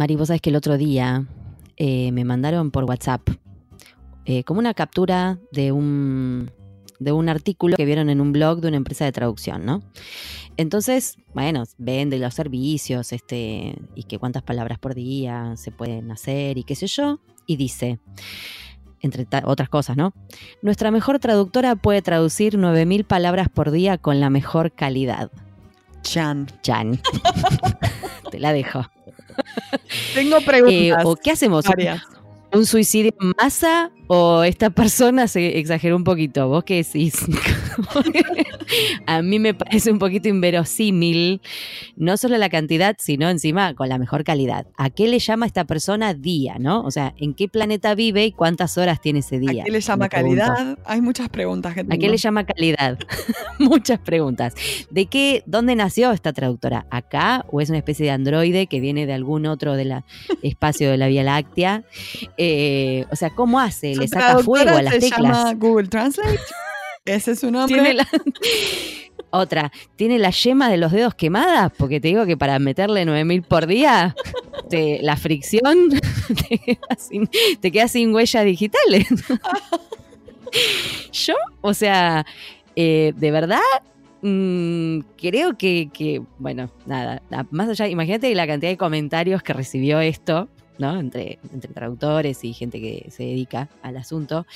Mari, vos sabés que el otro día eh, me mandaron por WhatsApp eh, como una captura de un, de un artículo que vieron en un blog de una empresa de traducción, ¿no? Entonces, bueno, vende los servicios, este, y que cuántas palabras por día se pueden hacer y qué sé yo, y dice, entre otras cosas, ¿no? Nuestra mejor traductora puede traducir 9.000 palabras por día con la mejor calidad. Chan. Chan. Te la dejo. Tengo preguntas. Eh, ¿O qué hacemos? Varias. ¿Un suicidio en masa o esta persona se exageró un poquito? ¿Vos qué decís? a mí me parece un poquito inverosímil, no solo la cantidad, sino encima con la mejor calidad. ¿A qué le llama esta persona día, no? O sea, ¿en qué planeta vive y cuántas horas tiene ese día? ¿A qué le llama calidad? Hay muchas preguntas que ¿A qué le llama calidad? Muchas preguntas. ¿De qué, dónde nació esta traductora? ¿Acá o es una especie de androide que viene de algún otro de la espacio de la Vía Láctea? Eh, o sea, ¿cómo hace? ¿Le saca fuego a las se teclas? llama Google Translate? ¿Ese es su nombre? Tiene la- Otra, ¿tiene la yema de los dedos quemadas? Porque te digo que para meterle 9000 por día, te- la fricción te queda sin, te queda sin huellas digitales. Yo, o sea, eh, de verdad, mm, creo que, que, bueno, nada, na- más allá, imagínate la cantidad de comentarios que recibió esto, ¿no? Entre, entre traductores y gente que se dedica al asunto.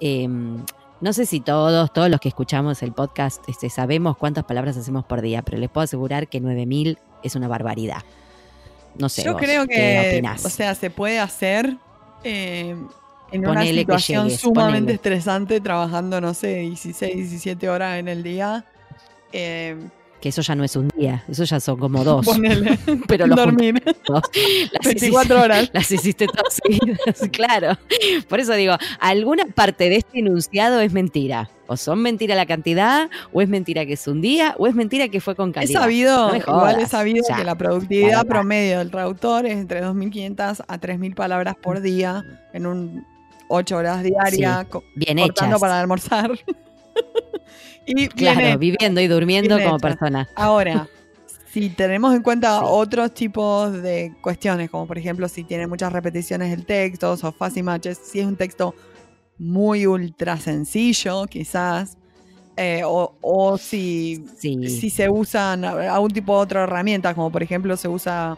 Em, no sé si todos, todos los que escuchamos el podcast, este, sabemos cuántas palabras hacemos por día, pero les puedo asegurar que 9000 es una barbaridad. No sé. Yo vos, creo ¿qué que, opinás? o sea, se puede hacer eh, en una Ponele que situación llegues, sumamente ponele. estresante, trabajando, no sé, 16, 17 horas en el día. Eh, que eso ya no es un día, eso ya son como dos. ponele, pero lo dormir. Las 24 hiciste- horas. Las hiciste todas seguidas, claro. Por eso digo, alguna parte de este enunciado es mentira. O son mentira la cantidad, o es mentira que es un día, o es mentira que fue con He calidad. sabido, No igual he jodas, sabido ya. que la productividad promedio del traductor es entre 2.500 a 3.000 palabras por día en un 8 horas diarias, co- Bien cortando hechas. para almorzar. Y Claro, viene- viviendo y durmiendo como persona. Ahora, si tenemos en cuenta Sí. otros tipos de cuestiones, como por ejemplo si tiene muchas repeticiones el texto o fuzzy matches, si es un texto muy ultra sencillo, quizás, eh, o, o si, Sí. si se usan algún tipo de otra herramienta, como por ejemplo se usa,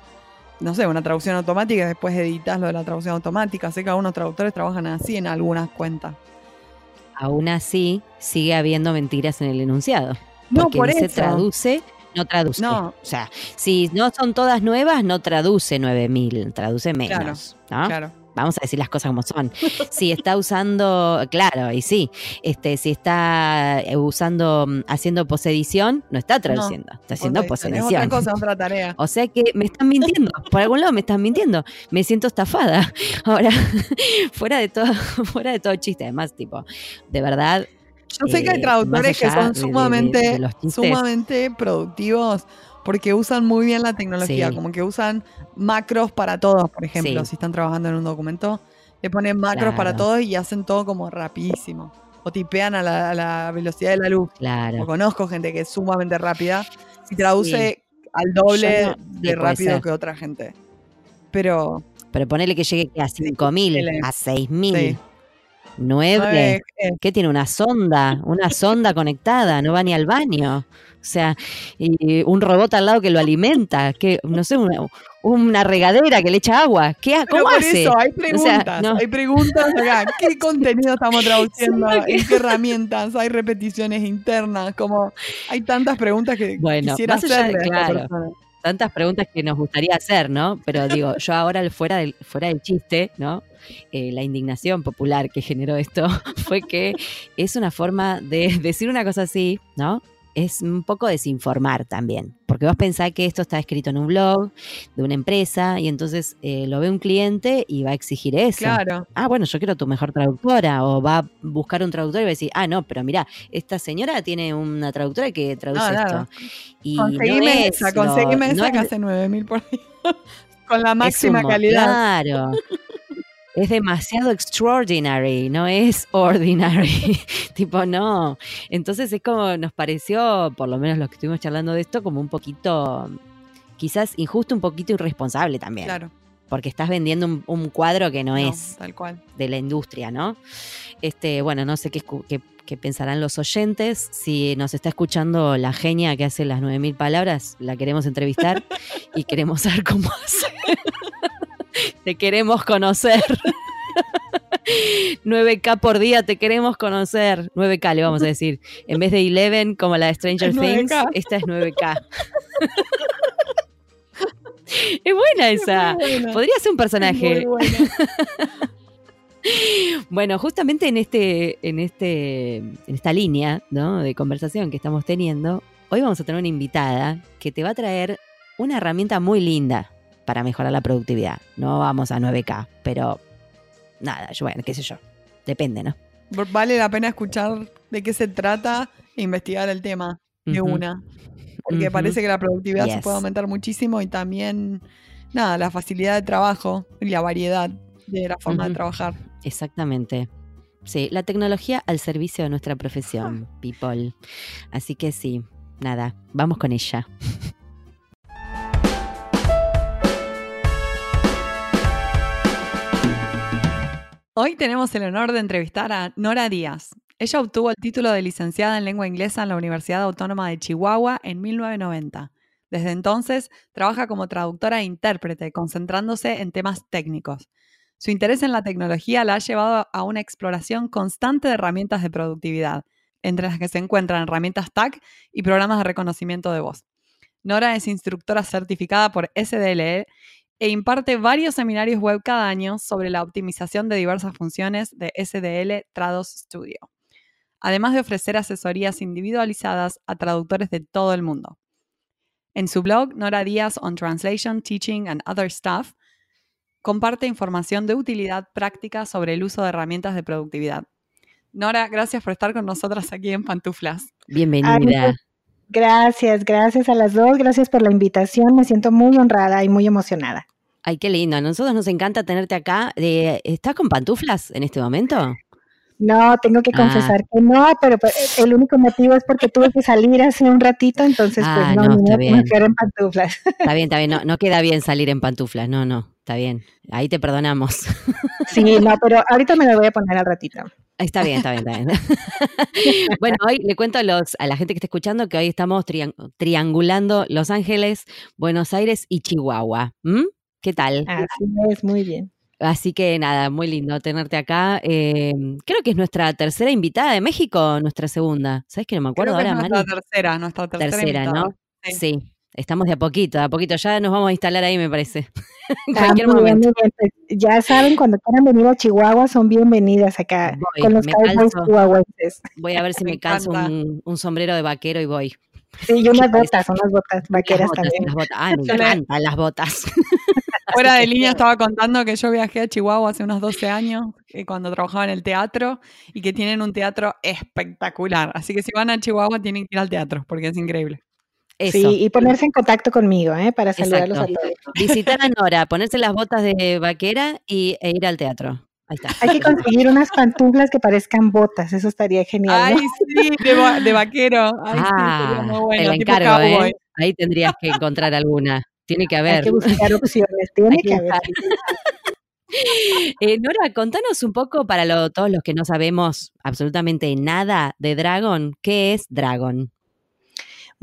no sé, una traducción automática y después editas lo de la traducción automática. Sé que algunos traductores trabajan así en algunas cuentas. Aún así, sigue habiendo mentiras en el enunciado. No, Porque por dice eso. traduce, no traduce. No. O sea, si no son todas nuevas, no traduce 9000, traduce menos. ¿no? Claro. Vamos a decir las cosas como son. Si está usando, claro, y sí, este, si está eh, usando, mm, haciendo posedición, no está traduciendo, está haciendo Posedición. Es otra cosa, otra tarea. O sea que me están mintiendo, por algún lado me están mintiendo, me siento estafada. Ahora, fuera de todo, fuera de todo chiste, además, tipo, de verdad, Yo sé que hay eh, traductores que son de- de- de- sumamente, de sumamente productivos porque usan muy bien la tecnología, Sí. como que usan macros para todos, por ejemplo, Sí. si están trabajando en un documento, le ponen macros para todos y hacen todo como rapidísimo. O tipean a la, a la velocidad de la luz. O claro. conozco gente que es sumamente rápida y traduce al doble no- de rápido que otra gente. Pero Pero ponele que llegue a 5000, ponele. a 6000, Sí. 9. nueve, eh, ¿Qué tiene? Una sonda, una sonda conectada, no va ni al baño. O sea, y un robot al lado que lo alimenta, que no sé, una, una regadera que le echa agua. ¿Qué, ¿Cómo por hace? eso hay sea, preguntas, no. hay preguntas acá. ¿Qué contenido estamos traduciendo? Sí, que- ¿En qué herramientas? ¿Hay repeticiones internas? Como hay tantas preguntas que Bueno, quisiera claro. Tantas preguntas que nos gustaría hacer, ¿no? Pero digo, yo ahora fuera del, fuera del chiste, ¿no? Eh, la indignación popular que generó esto fue que es una forma de decir una cosa así, ¿no? Es un poco desinformar también, porque vos pensás que esto está escrito en un blog de una empresa y entonces eh, lo ve un cliente y va a exigir eso. Claro. Ah, bueno, yo quiero tu mejor traductora. O va a buscar un traductor y va a decir, ah, no, pero mira, esta señora tiene una traductora que traduce No, esto. Y conseguime no es esa, lo- conseguime no esa es- que hace 9000 por día. Con la es máxima calidad. Claro. Es demasiado extraordinary, no es ordinary. tipo, no. Entonces es como nos pareció, por lo menos los que estuvimos charlando de esto, como un poquito, quizás injusto, un poquito irresponsable también. Claro. porque estás vendiendo un, un cuadro que no, No, es tal cual. de la industria, ¿no? Este, bueno, no sé qué, qué- qué pensarán los oyentes. Si nos está escuchando la genia que hace las 9000 palabras, la queremos entrevistar y queremos saber cómo hace. Te queremos conocer. 9K por día, te queremos conocer. 9K le vamos a decir. En vez de 11, como la de Stranger Es Things, 9K. esta es 9K. es buena esa. Buena. Podría ser un personaje. Muy buena. Bueno, justamente en este, en este, en esta línea ¿no? de conversación que estamos teniendo, hoy vamos a tener una invitada que te va a traer una herramienta muy linda para mejorar la productividad. No vamos a 9K, pero nada, yo, bueno, qué sé yo. Depende, ¿no? Vale la pena escuchar de qué se trata e investigar el tema de una. Porque parece que la productividad se puede aumentar muchísimo y también, nada, la facilidad de trabajo y la variedad de la forma de trabajar. Exactamente. Sí, la tecnología al servicio de nuestra profesión, people. Así que sí, nada, vamos con ella. Hoy tenemos el honor de entrevistar a Nora Díaz. Ella obtuvo el título de licenciada en lengua inglesa en la Universidad Autónoma de Chihuahua en 1990. Desde entonces, trabaja como traductora e intérprete, concentrándose en temas técnicos. Su interés en la tecnología la ha llevado a una exploración constante de herramientas de productividad, entre las que se encuentran herramientas TAC y programas de reconocimiento de voz. Nora es instructora certificada por SDLE e imparte varios seminarios web cada año sobre la optimización de diversas funciones de SDL Trados Studio, además de ofrecer asesorías individualizadas a traductores de todo el mundo. En su blog, Nora Díaz on Translation, Teaching and Other Stuff, comparte información de utilidad práctica sobre el uso de herramientas de productividad. Nora, gracias por estar con nosotras aquí en Pantuflas. Bienvenida. Gracias, gracias a las dos, gracias por la invitación, me siento muy honrada y muy emocionada. Ay, qué lindo. A nosotros nos encanta tenerte acá. Eh, ¿Estás con pantuflas en este momento? No, tengo que Ah. confesar que no, pero pues, el único motivo es porque tuve que salir hace un ratito, entonces Ah, pues no, no, ni está bien. quedara en pantuflas. Está bien, está bien. No, no queda bien salir en pantuflas. No, no. Está bien. Ahí te perdonamos. Sí, no, pero ahorita me lo voy a poner al ratito. Está bien, está bien, está bien. bueno, hoy le cuento a, los, a la gente que está escuchando que hoy estamos trian- triangulando Los Ángeles, Buenos Aires y Chihuahua. ¿Mm? ¿Qué tal? Así es, muy bien. Así que nada, muy lindo tenerte acá. Eh, creo que es nuestra tercera invitada de México, nuestra segunda. ¿Sabes que no me acuerdo Creo que es ahora, nuestra Mari? tercera, nuestra tercera, Tercera, invitada. ¿no? Sí. Sí. Estamos de a poquito, de a poquito. Ya nos vamos a instalar ahí, me parece. en cualquier momento. bien. Ya saben, cuando quieran venir a Chihuahua, son bienvenidas acá Voy, con los cowboys chihuahuenses. Voy a ver si Me me, calzo un, un sombrero de vaquero y voy. Sí, y unas botas, unas botas Las vaqueras botas, también. las botas. Ay, me encantan las botas. Fuera de línea estaba contando que yo viajé a Chihuahua hace unos 12 años, eh, cuando trabajaba en el teatro, y que tienen un teatro espectacular. Así que si van a Chihuahua tienen que ir al teatro, porque es increíble. Eso. Sí, y ponerse en contacto conmigo, ¿eh? Para saludarlos Exacto. a todos. Visitar a Nora, ponerse las botas de vaquera y, e ir al teatro. Ahí está. Hay que conseguir unas pantuflas que parezcan botas, eso estaría genial. Ay, ¿no? sí, de, va- de vaquero. Ay, sí, sería ah, muy te bueno. la tipo encargo. ¿eh? Ahí tendrías que encontrar alguna. Tiene que Hay haber. que buscar opciones, tiene Hay que, que haber. Eh, Nora, contanos un poco para lo- todos los que no sabemos absolutamente nada de Dragon, ¿qué es Dragon?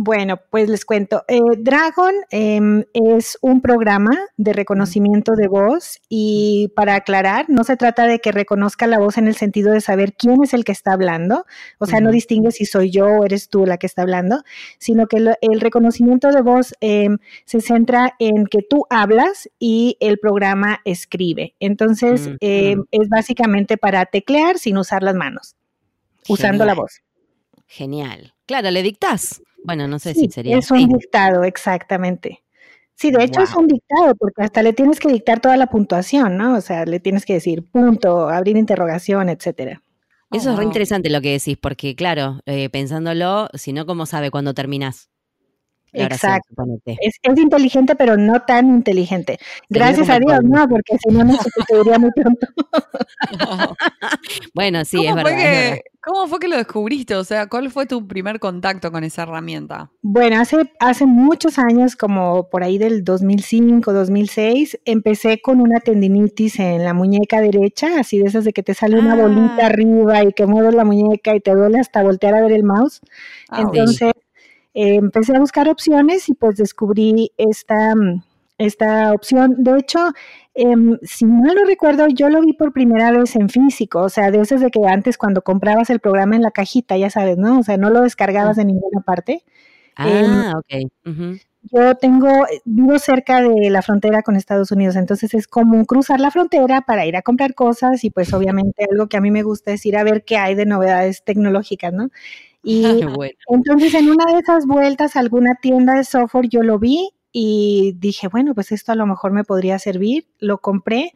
Bueno, pues les cuento. Eh, Dragon em, es un programa de reconocimiento de voz y para aclarar, no se trata de que reconozca la voz en el sentido de saber quién es el que está hablando, o sea, no distingue si soy yo o eres tú la que está hablando, sino que lo- el reconocimiento de voz em, se centra en que tú hablas y el programa escribe. Entonces, Ujú. em, es básicamente para teclear sin usar las manos, usando la voz. Genial. Claro, le dictás. Bueno, no sé Sí, si sería es un dictado, exactamente. Sí, de hecho es un dictado, porque hasta le tienes que dictar toda la puntuación, ¿no? O sea, le tienes que decir punto, abrir interrogación, etcétera. Eso Oh, es re wow. interesante lo que decís, porque claro, eh, pensándolo, si no, ¿cómo sabe cuándo terminás? Oración, Exacto. Es, es inteligente, pero no tan inteligente. Gracias a Dios, no, porque si no nos sustituiría muy pronto. Bueno, sí, ¿Cómo, es fue verdad, es verdad. ¿Cómo fue que lo descubriste? O sea, ¿cuál fue tu primer contacto con esa herramienta? Bueno, hace, hace muchos años, como por ahí del 2005, 2006, empecé con una tendinitis en la muñeca derecha, así de esas de que te sale una bolita Ah. arriba y que mueves la muñeca y te duele hasta voltear a ver el mouse. Ah, Entonces, eh, empecé a buscar opciones y pues descubrí esta, mm, esta opción. De hecho, em, si mal no recuerdo, yo lo vi por primera vez en físico, o sea, de esas de que antes cuando comprabas el programa en la cajita, ya sabes, ¿no? O sea, no lo descargabas de ninguna parte. Ah, ok. Yo tengo, eh, vivo cerca de la frontera con Estados Unidos, entonces es común cruzar la frontera para ir a comprar cosas y pues obviamente algo que a mí me gusta es ir a ver qué hay de novedades tecnológicas, ¿no? Y bueno. entonces en una de esas vueltas a alguna tienda de software yo lo vi y dije, bueno, pues esto a lo mejor me podría servir, lo compré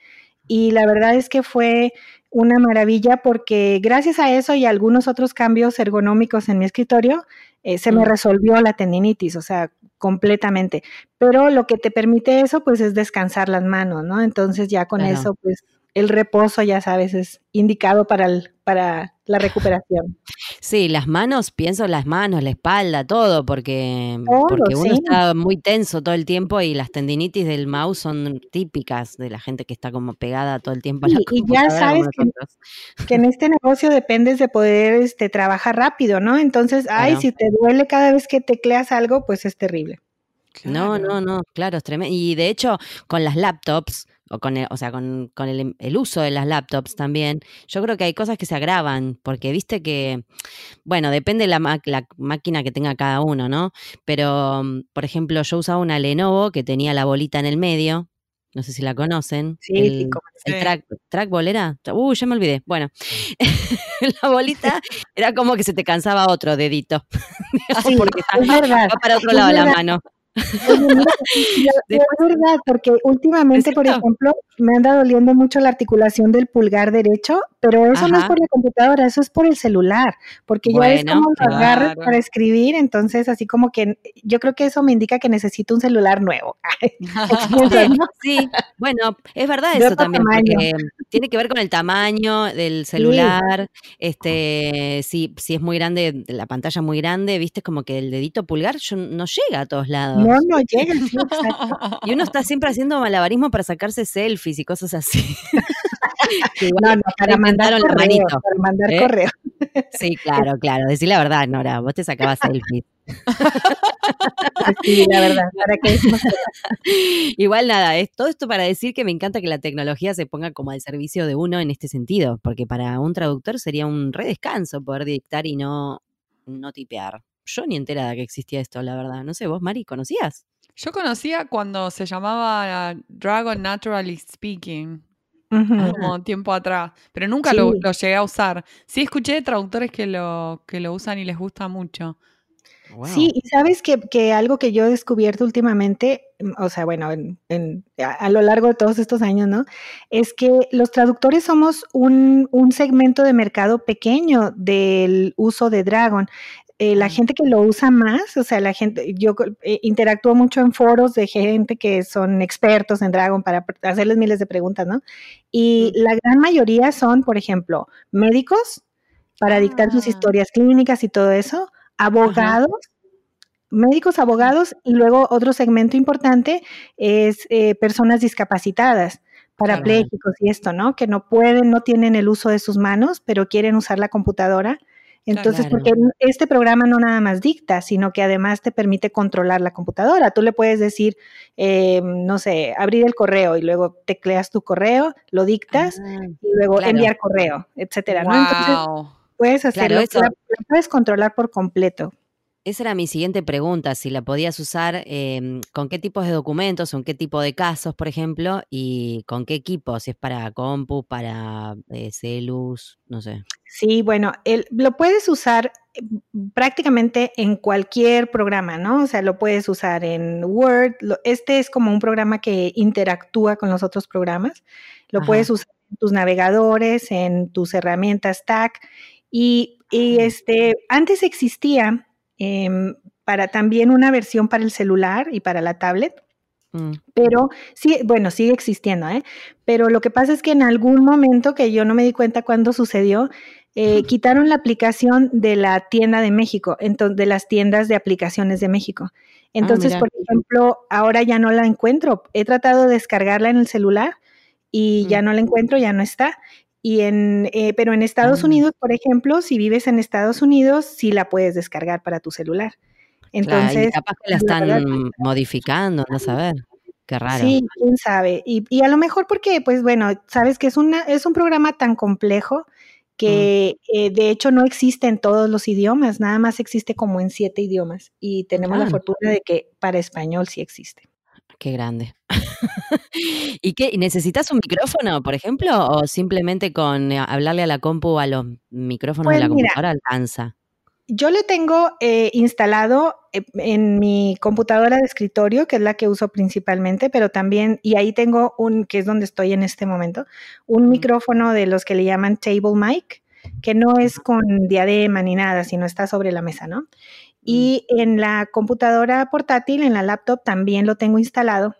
y la verdad es que fue una maravilla porque gracias a eso y a algunos otros cambios ergonómicos en mi escritorio, eh, se me Mm. resolvió la tendinitis, o sea, completamente. Pero lo que te permite eso, pues, es descansar las manos, ¿no? Entonces ya con Claro. eso, pues, el reposo, ya sabes, es indicado para, el, para la recuperación. Sí, las manos, pienso las manos, la espalda, todo, porque, Todo, porque uno sí. está muy tenso todo el tiempo y las tendinitis del mouse son típicas de la gente que está como pegada todo el tiempo a la y ya sabes que- en este negocio dependes de poder este, trabajar rápido, ¿no? Entonces, ay, si te duele cada vez que tecleas algo, pues es terrible. No, no, no, claro, es tremendo. Y de hecho, con las laptops, o con el, o sea, con, con el, el uso de las laptops también, yo creo que hay cosas que se agravan, porque viste que, bueno, depende la, ma- la máquina que tenga cada uno, ¿no? Pero, mm, por ejemplo, yo usaba una Lenovo que tenía la bolita en el medio, no sé si la conocen. Sí, el, sí, track, trackball era. Uh, ya me olvidé. Bueno, la bolita era como que se te cansaba otro dedito. Sí, porque está- es verdad. va para otro lado la mano. Es verdad, porque últimamente, por ejemplo, me anda doliendo mucho la articulación del pulgar derecho, pero eso no es por la computadora, eso es por el celular, porque ya es Bueno, como lo agarras claro. para escribir, entonces así como que yo creo que eso me indica que necesito un celular nuevo. Sí, bueno, es verdad eso también, porque tiene que ver con el tamaño del celular, este, si, si es muy grande, la pantalla muy grande, viste, como que el dedito pulgar yo- no llega a todos lados. No, no llega, sí. Y uno está siempre haciendo malabarismo para sacarse selfies y cosas así. No, no, para mandar la correo, manito, para mandar ¿eh? correo. Sí, claro, claro. Decir la verdad, Nora, vos te sacabas selfies. Sí, la verdad, para que- Igual nada, es todo esto para decir que me encanta que la tecnología se ponga como al servicio de uno en este sentido, porque para un traductor sería un re descanso poder dictar y no, no tipear. Yo ni enterada que existía esto, la verdad. No sé, vos, Mari, ¿conocías? Yo conocía cuando se llamaba Dragon Naturally Speaking, como tiempo atrás, pero nunca lo, Sí. lo llegué a usar. Sí escuché de traductores que lo, que lo usan y les gusta mucho. Wow. Sí, y sabes que, que algo que yo he descubierto últimamente, mm, o sea, bueno, en- en- a, a lo largo de todos estos años, ¿no? Es que los traductores somos un, un segmento de mercado pequeño del uso de Dragon. Eh, la gente que lo usa más, o sea, la gente, yo eh, interactúo mucho en foros de gente que son expertos en Dragon para hacerles miles de preguntas, ¿no? Y la gran mayoría son, por ejemplo, médicos para dictar sus Ah. historias clínicas y todo eso, abogados, médicos, abogados, y luego otro segmento importante es eh, personas discapacitadas, parapléjicos y esto, ¿no? Que no pueden, no tienen el uso de sus manos, pero quieren usar la computadora. Entonces, Claro. porque este programa no nada más dicta, sino que además te permite controlar la computadora. Tú le puedes decir, eh, no sé, abrir el correo y luego tecleas tu correo, lo dictas Ah, y luego claro. enviar correo, etcétera, ¿no? Entonces, puedes hacerlo, la puedes controlar por completo. Esa era mi siguiente pregunta, si la podías usar, eh, con qué tipos de documentos, en qué tipo de casos, por ejemplo, y con qué equipo, si es para compu, para eh, celus, no sé. Sí, bueno, el- lo puedes usar eh, prácticamente en cualquier programa, ¿no? O sea, lo puedes usar en Word. lo- este es como un programa que interactúa con los otros programas. Lo Ajá. puedes usar en tus navegadores, en tus herramientas TAC. Y, y, este, antes existía em, para también una versión para el celular y para la tablet. Mm. Pero sí, bueno, sigue existiendo, ¿eh? Pero lo que pasa es que en algún momento, que yo no me di cuenta cuándo sucedió, eh, quitaron la aplicación de la tienda de México, entonces, de las tiendas de aplicaciones de México. Ah, entonces, por ejemplo, ahora ya no la encuentro. He tratado de descargarla en el celular y ya no la encuentro, ya no está. Y en, eh, pero en Estados ah. Unidos, por ejemplo, si vives en Estados Unidos, sí la puedes descargar para tu celular. Entonces, capaz que la están modificando, no saber. Qué raro. Sí, quién sabe. Y, y, a lo mejor porque, pues bueno, sabes que es, una, es un programa tan complejo mm. que eh, de hecho no existe en todos los idiomas, nada más existe como en siete idiomas. Y tenemos la fortuna de que para español sí existe. Qué grande. ¿Y qué? ¿Necesitas un micrófono, por ejemplo? ¿O simplemente con eh, hablarle a la compu a los micrófonos de pues la computadora alcanza? Yo le tengo eh, instalado eh, en mi computadora de escritorio, que es la que uso principalmente, pero también, y ahí tengo un, que es donde estoy en este momento, un micrófono de los que le llaman table mic, que no es con diadema ni nada, sino está sobre la mesa, ¿no? Y en la computadora portátil, en la laptop, también lo tengo instalado.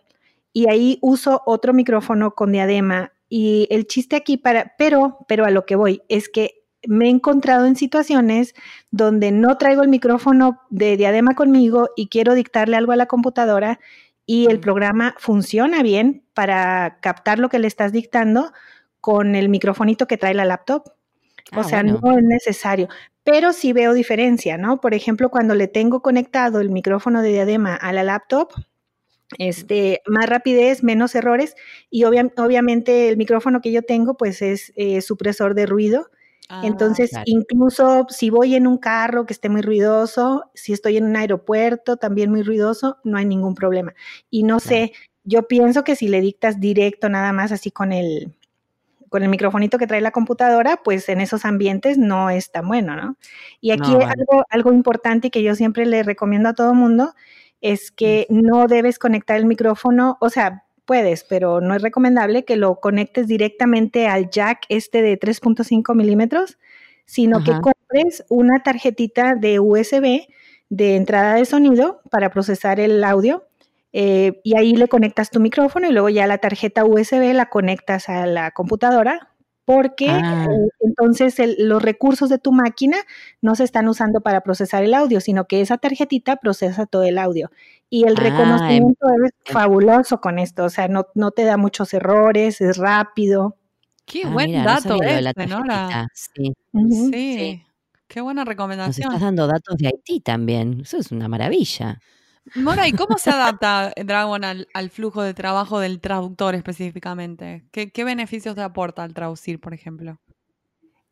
Y ahí uso otro micrófono con diadema. Y el chiste aquí para, pero, pero a lo que voy, es que me he encontrado en situaciones donde no traigo el micrófono de diadema conmigo y quiero dictarle algo a la computadora y el programa funciona bien para captar lo que le estás dictando con el microfonito que trae la laptop. o ah, sea, no es necesario, pero sí veo diferencia, ¿no? Por ejemplo, cuando le tengo conectado el micrófono de diadema a la laptop, este, más rapidez, menos errores y obviamente el micrófono que yo tengo pues es eh, supresor de ruido Ah, Entonces, incluso si voy en un carro que esté muy ruidoso, si estoy en un aeropuerto también muy ruidoso, no hay ningún problema. Y no sé, yo pienso que si le dictas directo nada más así con el con el microfonito que trae la computadora, pues en esos ambientes no es tan bueno, ¿no? Y aquí algo, algo importante que yo siempre le recomiendo a todo mundo es que no debes conectar el micrófono, o sea, puedes, pero no es recomendable que lo conectes directamente al jack este de 3.5 milímetros, sino que compres una tarjetita de USB de entrada de sonido para procesar el audio. Eh, y ahí le conectas tu micrófono y luego ya la tarjeta USB la conectas a la computadora porque ah. eh, entonces los recursos de tu máquina no se están usando para procesar el audio, sino que esa tarjetita procesa todo el audio. Y el ah, reconocimiento es fabuloso con esto, o sea, no, no te da muchos errores, es rápido. Qué ah, buen dato este, Nora. Sí. sí. Qué buena recomendación. Nos estás dando datos de Haití también. Eso es una maravilla. Mora, ¿y cómo se adapta Dragon al, flujo de trabajo del traductor específicamente? ¿Qué, beneficios te aporta al traducir, por ejemplo?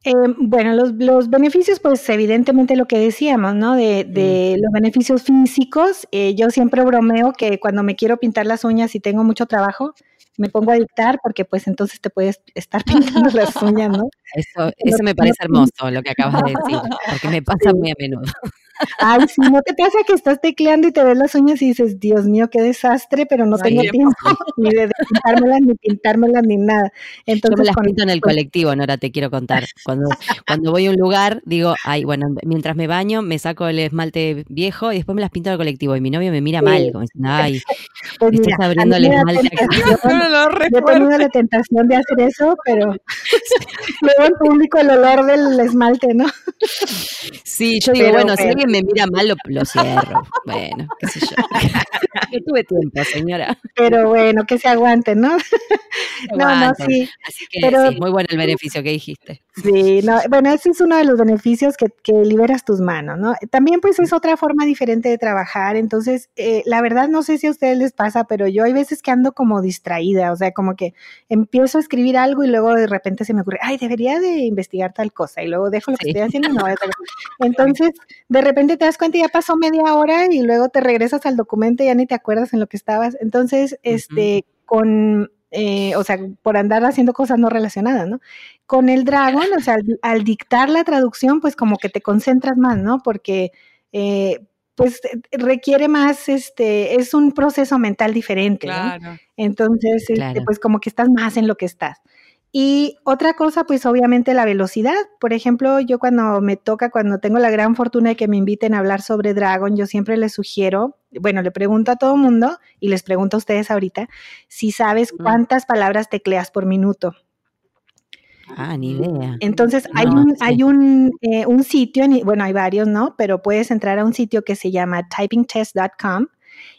Eh, bueno, los, beneficios, pues evidentemente lo que decíamos, ¿no? De, mm. los beneficios físicos. Eh, yo siempre bromeo que cuando me quiero pintar las uñas y tengo mucho trabajo, me pongo a dictar porque pues entonces te puedes estar pintando las uñas, ¿no? Eso, eso me parece hermoso lo que acabas de decir, porque me pasa muy a menudo. Ay, si no te pasa que estás tecleando y te ves las uñas y dices, Dios mío, qué desastre, pero no tengo tiempo ni de pintármelas, ni pintármelas, ni nada. Entonces, Yo me las pinto en el colectivo, Nora, te quiero contar. Cuando, cuando voy a un lugar, digo, ay, bueno, mientras me baño, me saco el esmalte viejo y después me las pinto en el colectivo. Y mi novio me mira mal, como diciendo, ay, pues estás abriendo el esmalte Yo he tenido la tentación de hacer eso, pero luego en público el olor del esmalte, ¿no? Sí, yo digo, bueno, si alguien me mira mal, lo, cierro. Bueno, qué sé yo. yo tuve tiempo, señora. Pero bueno, que se aguante, ¿no? no, no, sí. Así que sí, muy bueno el beneficio que dijiste. Sí, no, bueno, ese es uno de los beneficios que, que, liberas tus manos, ¿no? También pues es otra forma diferente de trabajar, entonces, eh, la verdad no sé si a ustedes les pasa, pero yo hay veces que ando como distraída, o sea, como que empiezo a escribir algo y luego de repente se me ocurre, ay, debería de investigar tal cosa, y luego dejo lo que estoy haciendo y no voy a Entonces, de repente te das cuenta y ya pasó media hora y luego te regresas al documento y ya ni te acuerdas en lo que estabas. Entonces, este, con, eh, o sea, por andar haciendo cosas no relacionadas, ¿no? Con el Dragon, o sea, al, dictar la traducción, pues como que te concentras más, ¿no? Porque, eh, pues requiere más, este, es un proceso mental diferente, ¿no? Entonces, este, pues como que estás más en lo que estás. Y otra cosa, pues obviamente la velocidad. Por ejemplo, yo cuando me toca, cuando tengo la gran fortuna de que me inviten a hablar sobre Dragon, yo siempre les sugiero, bueno, le pregunto a todo mundo y les pregunto a ustedes ahorita, si sabes Mm. cuántas palabras tecleas por minuto. Ah, ni idea. Entonces, hay No, un, sí. hay un, eh, un sitio, en- bueno, hay varios, ¿no? Pero puedes entrar a un sitio que se llama typingtest.com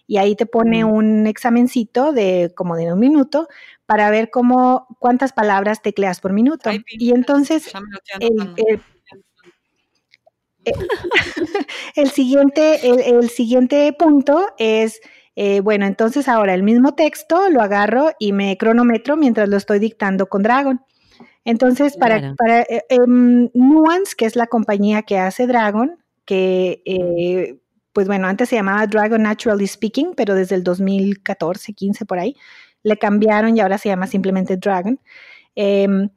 y ahí te pone Mm. un examencito de como de un minuto para ver cómo, cuántas palabras tecleas por minuto. Y entonces, el, anotando. el- el siguiente, el, el siguiente punto es, eh, bueno, entonces ahora el mismo texto lo agarro y me cronometro mientras lo estoy dictando con Dragon. Entonces, para, Claro. para eh, em, Nuance, que es la compañía que hace Dragon, que eh, pues bueno, antes se llamaba Dragon Naturally Speaking, pero desde el 2014, 15 por ahí, le cambiaron y ahora se llama simplemente Dragon. Em,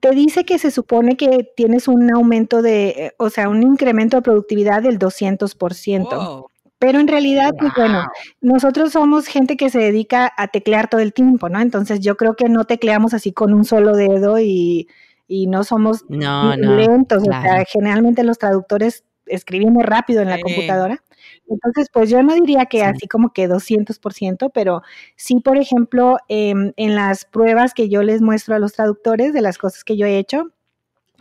te dice que se supone que tienes un aumento de, eh, o sea, un incremento de productividad del 200%. Wow. Pero en realidad, pues bueno, nosotros somos gente que se dedica a teclear todo el tiempo, ¿no? Entonces yo creo que no tecleamos así con un solo dedo y, y no somos No, no. lentos. O sea, generalmente los traductores escribimos rápido en la Sí. computadora. Entonces, pues yo no diría que Sí. así como que 200%, pero sí, por ejemplo, em, en las pruebas que yo les muestro a los traductores de las cosas que yo he hecho,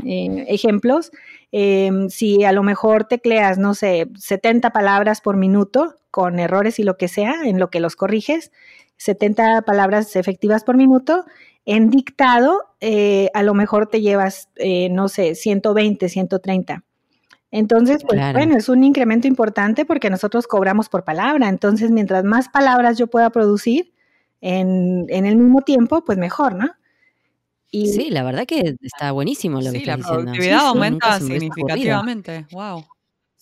eh, ejemplos, em, si a lo mejor tecleas, no sé, 70 palabras por minuto con errores y lo que sea, en lo que los corriges, 70 palabras efectivas por minuto, en dictado, eh, a lo mejor te llevas, eh, no sé, 120, 130. Entonces, pues Claro. bueno, es un incremento importante porque nosotros cobramos por palabra. Entonces, mientras más palabras yo pueda producir en, en el mismo tiempo, pues mejor, ¿no? Y Sí, la verdad que está buenísimo lo que Sí, la estás diciendo. productividad Sí, aumenta me hubiese ocurrido. significativamente. Wow.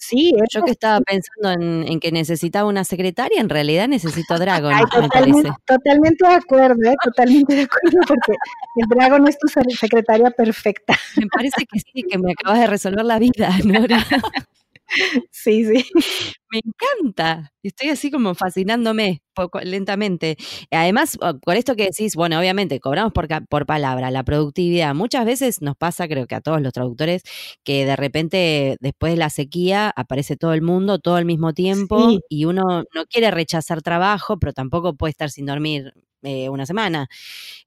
Sí, Yo que estaba pensando en, en que necesitaba una secretaria, en realidad necesito Dragon, Ay, me totalmente, totalmente de acuerdo, ¿eh? totalmente de acuerdo, porque el Dragon es tu se- secretaria perfecta. Me parece que sí, que me acabas de resolver la vida, Nora. Sí, sí. Me encanta. Estoy así como fascinándome poco, lentamente. Además, con esto que decís, bueno, obviamente cobramos por, por palabra, la productividad. Muchas veces nos pasa, creo que a todos los traductores, que de repente después de la sequía aparece todo el mundo, todo al mismo tiempo, Sí. y uno no quiere rechazar trabajo, pero tampoco puede estar sin dormir eh, una semana.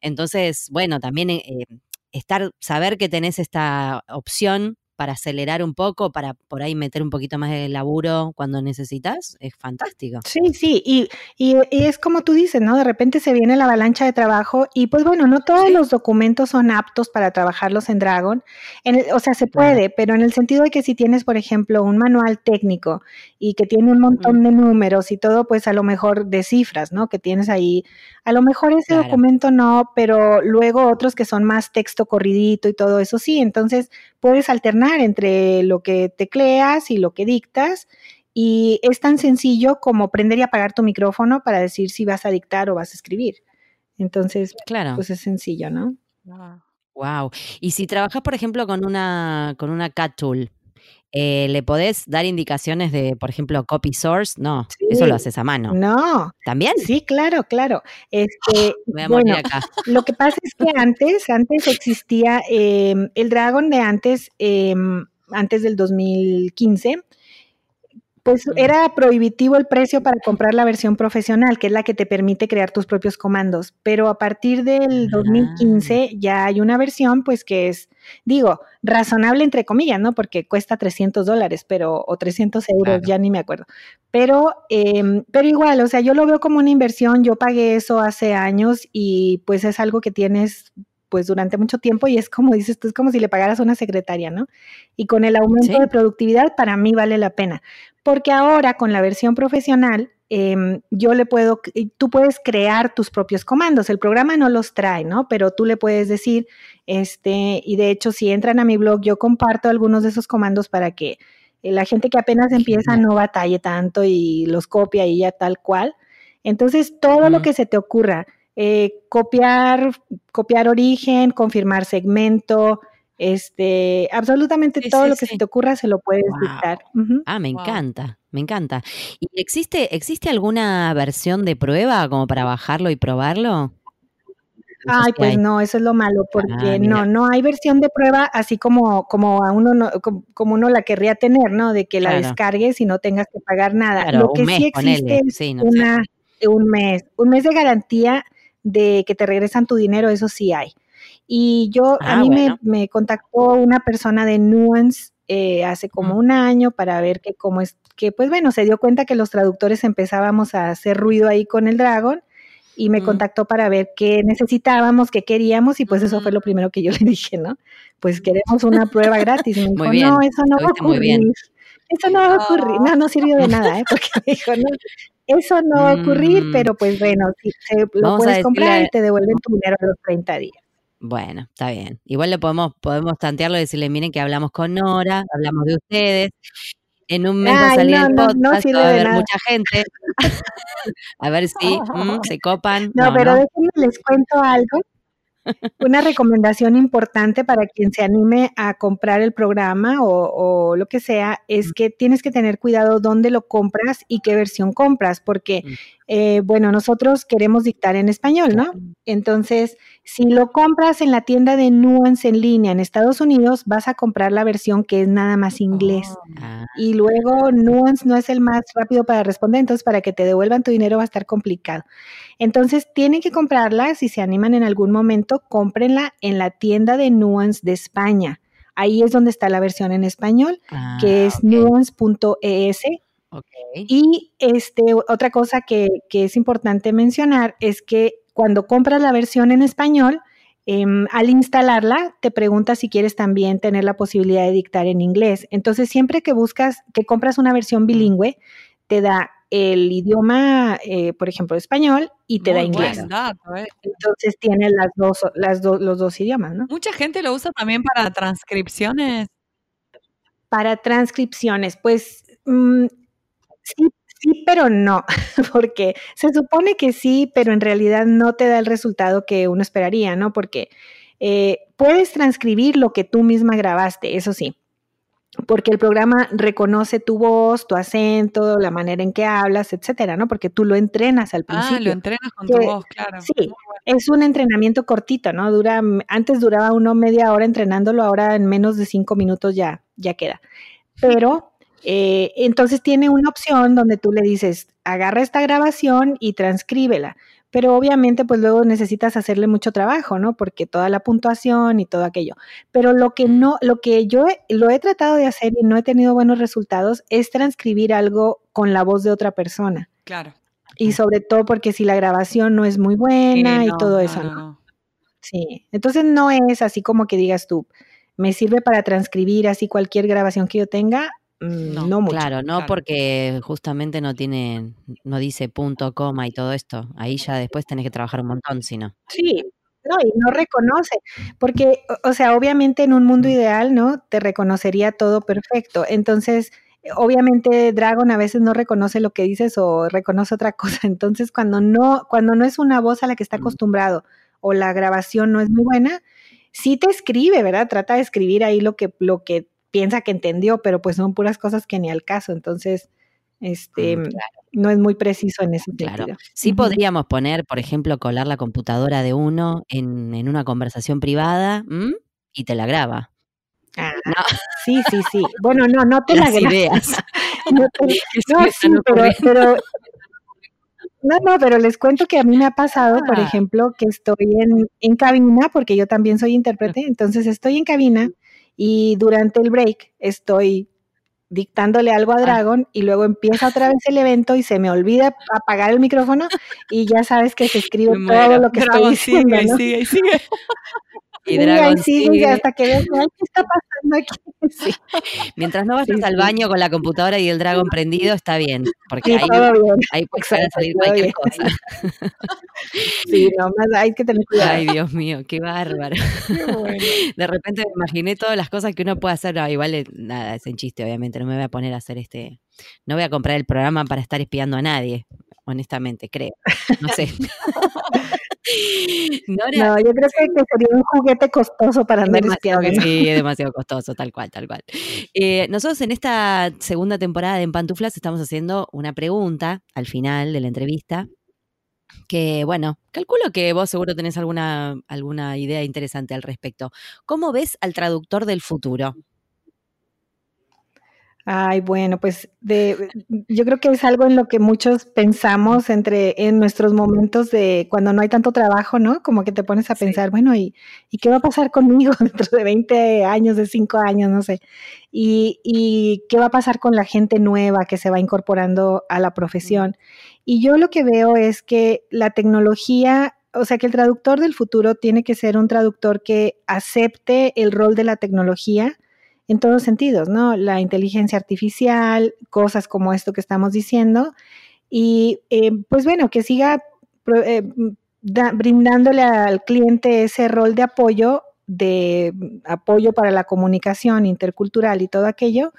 Entonces, bueno, también eh, eh, estar, saber que tenés esta opción para acelerar un poco, para por ahí meter un poquito más de laburo cuando necesitas, es fantástico. Sí, sí, y, y- y es como tú dices, ¿no? De repente se viene la avalancha de trabajo y pues bueno, no todos Sí. los documentos son aptos para trabajarlos en Dragon. En el- o sea, se Claro. puede, pero en el sentido de que si tienes, por ejemplo, un manual técnico y que tiene un montón de números y todo, pues a lo mejor de cifras, ¿no? Que tienes ahí. A lo mejor ese Claro. documento no, pero luego otros que son más texto corridito y todo eso sí. Entonces puedes alternar entre lo que tecleas y lo que dictas. Y es tan sencillo como prender y apagar tu micrófono para decir si vas a dictar o vas a escribir. Entonces, Claro. pues es sencillo, ¿no? Wow. Wow. Y si trabajas, por ejemplo, con una, con una cat tool, eh, ¿le podés dar indicaciones de, por ejemplo, copy source? No, eso lo haces a mano. No, ¿También? sí, claro, claro. Este, Me voy a morir bueno, acá. lo que pasa es que antes, antes existía em, el Dragon de antes, em, antes del 2015, pues era prohibitivo el precio para comprar la versión profesional, que es la que te permite crear tus propios comandos. Pero a partir del Ah. 2015 ya hay una versión, pues que es, digo, razonable entre comillas, ¿no? Porque cuesta 300 dólares, pero, o 300 euros, Claro. ya ni me acuerdo. Pero, em, pero igual, o sea, yo lo veo como una inversión, yo pagué eso hace años y pues es algo que tienes pues durante mucho tiempo y es como dices tú, es como si le pagaras a una secretaria, ¿no? Y con el aumento Sí. de productividad para mí vale la pena, porque ahora con la versión profesional em, yo le puedo, tú puedes crear tus propios comandos, el programa no los trae, ¿no? Pero tú le puedes decir, este, y de hecho si entran a mi blog yo comparto algunos de esos comandos para que eh, la gente que apenas empieza no batalle tanto y los copia y ya tal cual. Entonces, todo lo que se te ocurra, eh, copiar, copiar origen, confirmar segmento, este, absolutamente Sí, todo sí, lo que sí. se te ocurra se lo puedes Wow. dictar. Ah, me Wow. encanta, me encanta. ¿Y existe, existe alguna versión de prueba como para bajarlo y probarlo? Ay, pues no, eso es lo malo, Ah, porque no, no hay versión de prueba así como, como a uno no- como, como uno la querría tener, ¿no? De que la Claro. descargues y no tengas que pagar nada. Claro, lo que un mes, sí existe ponele, es sí, no sé. una, un mes, un mes de garantía de que te regresan tu dinero, eso sí hay. Y yo, a Ah, mí bueno. me, me contactó una persona de Nuance eh, hace como un año para ver que cómo es, que pues bueno, se dio cuenta que los traductores empezábamos a hacer ruido ahí con el Dragon y me Mm. contactó para ver qué necesitábamos, qué queríamos y pues eso fue lo primero que yo le dije, ¿no? Pues queremos una prueba gratis. Y me dijo, Muy bien, no, eso no va a viste muy bien. Eso no va a ocurrir. No, no sirvió de nada, ¿eh? Porque dijo, no, eso no va a ocurrir, Mm. pero pues bueno, sí, se- lo Vamos puedes comprar y te devuelven tu dinero a los 30 días. Bueno, está bien. Igual le podemos, podemos tantearlo y decirle, miren que hablamos con Nora, hablamos de ustedes. En un mes va a Ay, salir no, el podcast, no va sirve a de haber nada. mucha gente. a ver si mm, se copan. No, pero déjenme les cuento algo. Una recomendación importante para quien se anime a comprar el programa o, o lo que sea es que tienes que tener cuidado dónde lo compras y qué versión compras, porque, eh, bueno, nosotros queremos dictar en español, ¿no? Entonces, si lo compras en la tienda de Nuance en línea en Estados Unidos, vas a comprar la versión que es nada más inglés. Ah, Y luego Nuance no es el más rápido para responder, entonces para que te devuelvan tu dinero va a estar complicado. Entonces tienen que comprarla, si se animan en algún momento, cómprenla en la tienda de Nuance de España. Ahí es donde está la versión en español, ah, que es nuance.es. ok. Y este, otra cosa que, que es importante mencionar es que cuando compras la versión en español, em, al instalarla, te pregunta si quieres también tener la posibilidad de dictar en inglés. Entonces, siempre que buscas, que compras una versión bilingüe, te da el idioma, eh, por ejemplo, español y te da inglés. buen dato, ¿eh? Entonces, tiene las dos, las do- los dos idiomas, ¿no? Mucha gente lo usa también para transcripciones. Para transcripciones, pues mm, sí, sí, pero no, porque se supone que sí, pero en realidad no te da el resultado que uno esperaría, ¿no? Porque eh, puedes transcribir lo que tú misma grabaste, eso sí, porque el programa reconoce tu voz, tu acento, la manera en que hablas, etcétera, ¿no? Porque tú lo entrenas al Ah, lo principio. entrenas con tu voz, claro. sí. Bueno. Es un entrenamiento cortito, ¿no? Dura, antes duraba uno media hora entrenándolo, ahora en menos de cinco minutos ya, ya queda. Pero eh, entonces tiene una opción donde tú le dices, agarra esta grabación y transcríbela. Pero obviamente, pues luego necesitas hacerle mucho trabajo, ¿no? Porque toda la puntuación y todo aquello. Pero lo que no, lo que yo he- lo he tratado de hacer y no he tenido buenos resultados es transcribir algo con la voz de otra persona. Claro. Y sobre todo porque si la grabación no es muy buena Sí, y todo eso, no, ¿no? no. Sí, entonces no es así como que digas tú, me sirve para transcribir así cualquier grabación que yo tenga, No, no, mucho. Claro, no claro. porque justamente no tiene, no dice punto, coma y todo esto. Ahí ya después tenés que trabajar un montón, si no. Sí, no, y no reconoce, porque, o sea, obviamente en un mundo Mm. ideal, ¿no? Te reconocería todo perfecto. Entonces, obviamente Dragon a veces no reconoce lo que dices o reconoce otra cosa. Entonces, cuando no, cuando no es una voz a la que está Mm. acostumbrado o la grabación no es muy buena, sí te escribe, ¿verdad? Trata de escribir ahí lo que, lo que piensa que entendió, pero pues son puras cosas que ni al caso. Entonces, este, Mm, no es muy preciso en ese Claro. sentido. Sí Ujú. podríamos poner, por ejemplo, colar la computadora de uno en, en una conversación privada ¿m? y te la graba. Ah, No. Sí, sí, sí. Bueno, no, no te la Las gra- ideas. no te- No, sí, pero no, no, pero les cuento que a mí me ha pasado, por Ah. ejemplo, que estoy en, en cabina, porque yo también soy intérprete, entonces estoy en cabina y durante el break estoy dictándole algo a Ah. Dragon y luego empieza otra vez el evento y se me olvida apagar el micrófono y ya sabes que se escribe todo lo que Dragon estoy diciendo, sigue sigue sigue. Y Dragon ahí sigue, sigue. hasta que ves, ay, ¿qué está pasando aquí? Sí, Mientras no vayas al baño con la computadora y el Dragon prendido, está bien. Porque ahí, todo bien. ahí puede Exacto, salir cualquier bien. cosa. Sí, no, más hay que tener cuidado. Ay, Dios mío, qué bárbaro. Qué bueno. De repente me imaginé todas las cosas que uno puede hacer. No, igual eh, nada, es en chiste, obviamente. No me voy a poner a hacer este. No voy a comprar el programa para estar espiando a nadie, honestamente, creo. No sé. Nora, No, yo creo que, sería un juguete costoso para andar demasiado, espiando. ¿no? sí, es demasiado costoso, tal cual, tal cual. Eh, nosotros en esta segunda temporada de En Pantuflas estamos haciendo una pregunta al final de la entrevista que, bueno, calculo que vos seguro tenés alguna, alguna idea interesante al respecto. ¿Cómo ves al traductor del futuro? Ay, bueno, pues de, yo creo que es algo en lo que muchos pensamos entre en nuestros momentos de cuando no hay tanto trabajo, ¿no? Como que te pones a pensar, bueno, ¿y, ¿y, qué va a pasar conmigo dentro de 20 años, de 5 años, no sé? Y, y, qué va a pasar con la gente nueva que se va incorporando a la profesión. Y yo lo que veo es que la tecnología, o sea, que el traductor del futuro tiene que ser un traductor que acepte el rol de la tecnología en todos sentidos, ¿no? La inteligencia artificial, cosas como esto que estamos diciendo, y eh, pues bueno, que siga eh, brindándole al cliente ese rol de apoyo, de apoyo para la comunicación intercultural y todo aquello,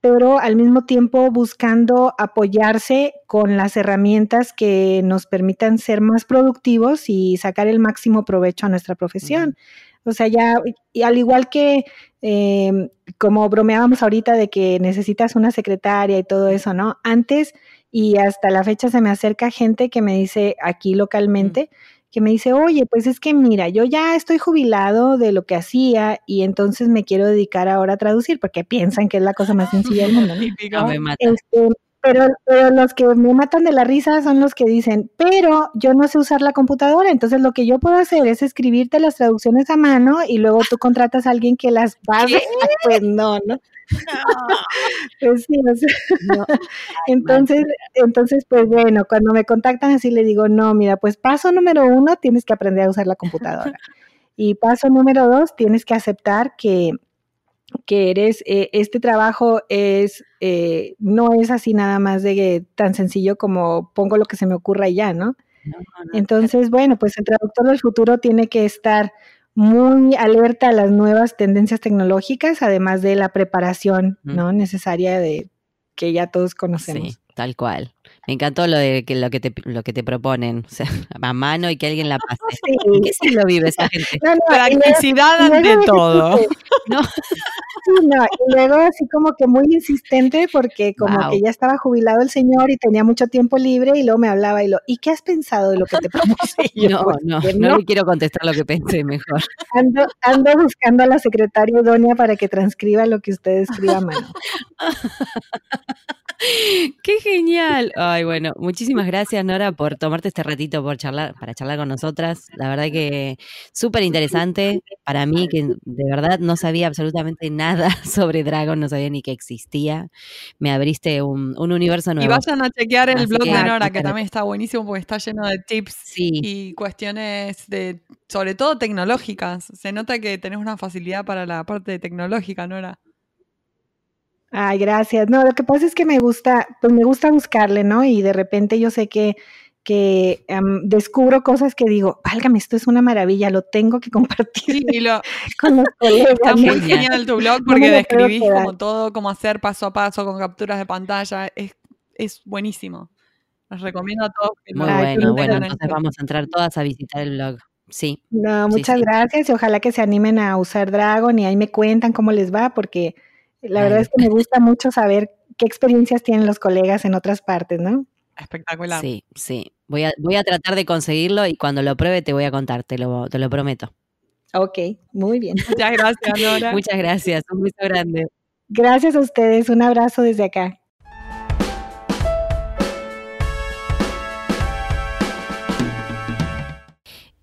pero al mismo tiempo buscando apoyarse con las herramientas que nos permitan ser más productivos y sacar el máximo provecho a nuestra profesión. O sea, ya, y al igual que em, como bromeábamos ahorita de que necesitas una secretaria y todo eso, ¿no? Antes y hasta la fecha se me acerca gente que me dice aquí localmente, que me dice, oye, pues es que mira, yo ya estoy jubilado de lo que hacía y entonces me quiero dedicar ahora a traducir porque piensan que es la cosa más sencilla del mundo. ¿no? Este, pero, pero, los que me matan de la risa son los que dicen, pero yo no sé usar la computadora, entonces lo que yo puedo hacer es escribirte las traducciones a mano y luego tú contratas a alguien que las pase. Pues no, ¿no? pues sí, o sea, entonces, entonces, pues bueno, cuando me contactan así le digo, no, mira, pues paso número uno, tienes que aprender a usar la computadora. Y paso número dos, tienes que aceptar que, que eres, eh, este trabajo es, eh, no es así nada más de tan sencillo como pongo lo que se me ocurra y ya, ¿no? Entonces, bueno, pues el traductor del futuro tiene que estar muy alerta a las nuevas tendencias tecnológicas, además de la preparación, ¿no? Necesaria de que ya todos conocemos. Sí, tal cual. Me encantó lo de que lo que te lo que te proponen, o sea, a mano y que alguien la pase. Sí. ¿Qué se lo vive esa gente? No, Practicidad ante todo. ¿No? Sí, no, y luego así como que muy insistente porque como que ya estaba jubilado el señor y tenía mucho tiempo libre y luego me hablaba y lo, ¿y qué has pensado de lo que te propuse? no, pues, no, no, le quiero contestar lo que pensé mejor. Ando, ando buscando a la secretaria idónea para que transcriba lo que usted escriba a mano. ¡Qué genial! Ay, bueno, muchísimas gracias, Nora, por tomarte este ratito por charlar, para charlar con nosotras. La verdad que súper interesante para mí, que de verdad no sabía absolutamente nada sobre Dragon, no sabía ni que existía. Me abriste un, universo nuevo. Y vayan a chequear el blog de Nora, que también está buenísimo porque está lleno de tips y cuestiones de, sobre todo tecnológicas. Se nota que tenés una facilidad para la parte tecnológica, Nora. Ay, gracias. No, lo que pasa es que me gusta, pues me gusta buscarle, ¿no? Y de repente yo sé que, que descubro cosas que digo, válgame, esto es una maravilla, lo tengo que compartir con los colegas. Está muy genial tu blog porque describís como todo, cómo hacer paso a paso con capturas de pantalla. Es, es buenísimo. Los recomiendo a todos que Muy bueno, bueno, entonces vamos a entrar todas a visitar el blog. Sí. No, muchas gracias y ojalá que se animen a usar Dragon y ahí me cuentan cómo les va porque la verdad es que me gusta mucho saber qué experiencias tienen los colegas en otras partes, ¿no? Espectacular. Sí, sí. Voy a, voy a tratar de conseguirlo y cuando lo pruebe te voy a contar, te lo, te lo prometo. Ok, muy bien. Muchas gracias, Nora. Muchas gracias, un beso grande. Gracias a ustedes, un abrazo desde acá.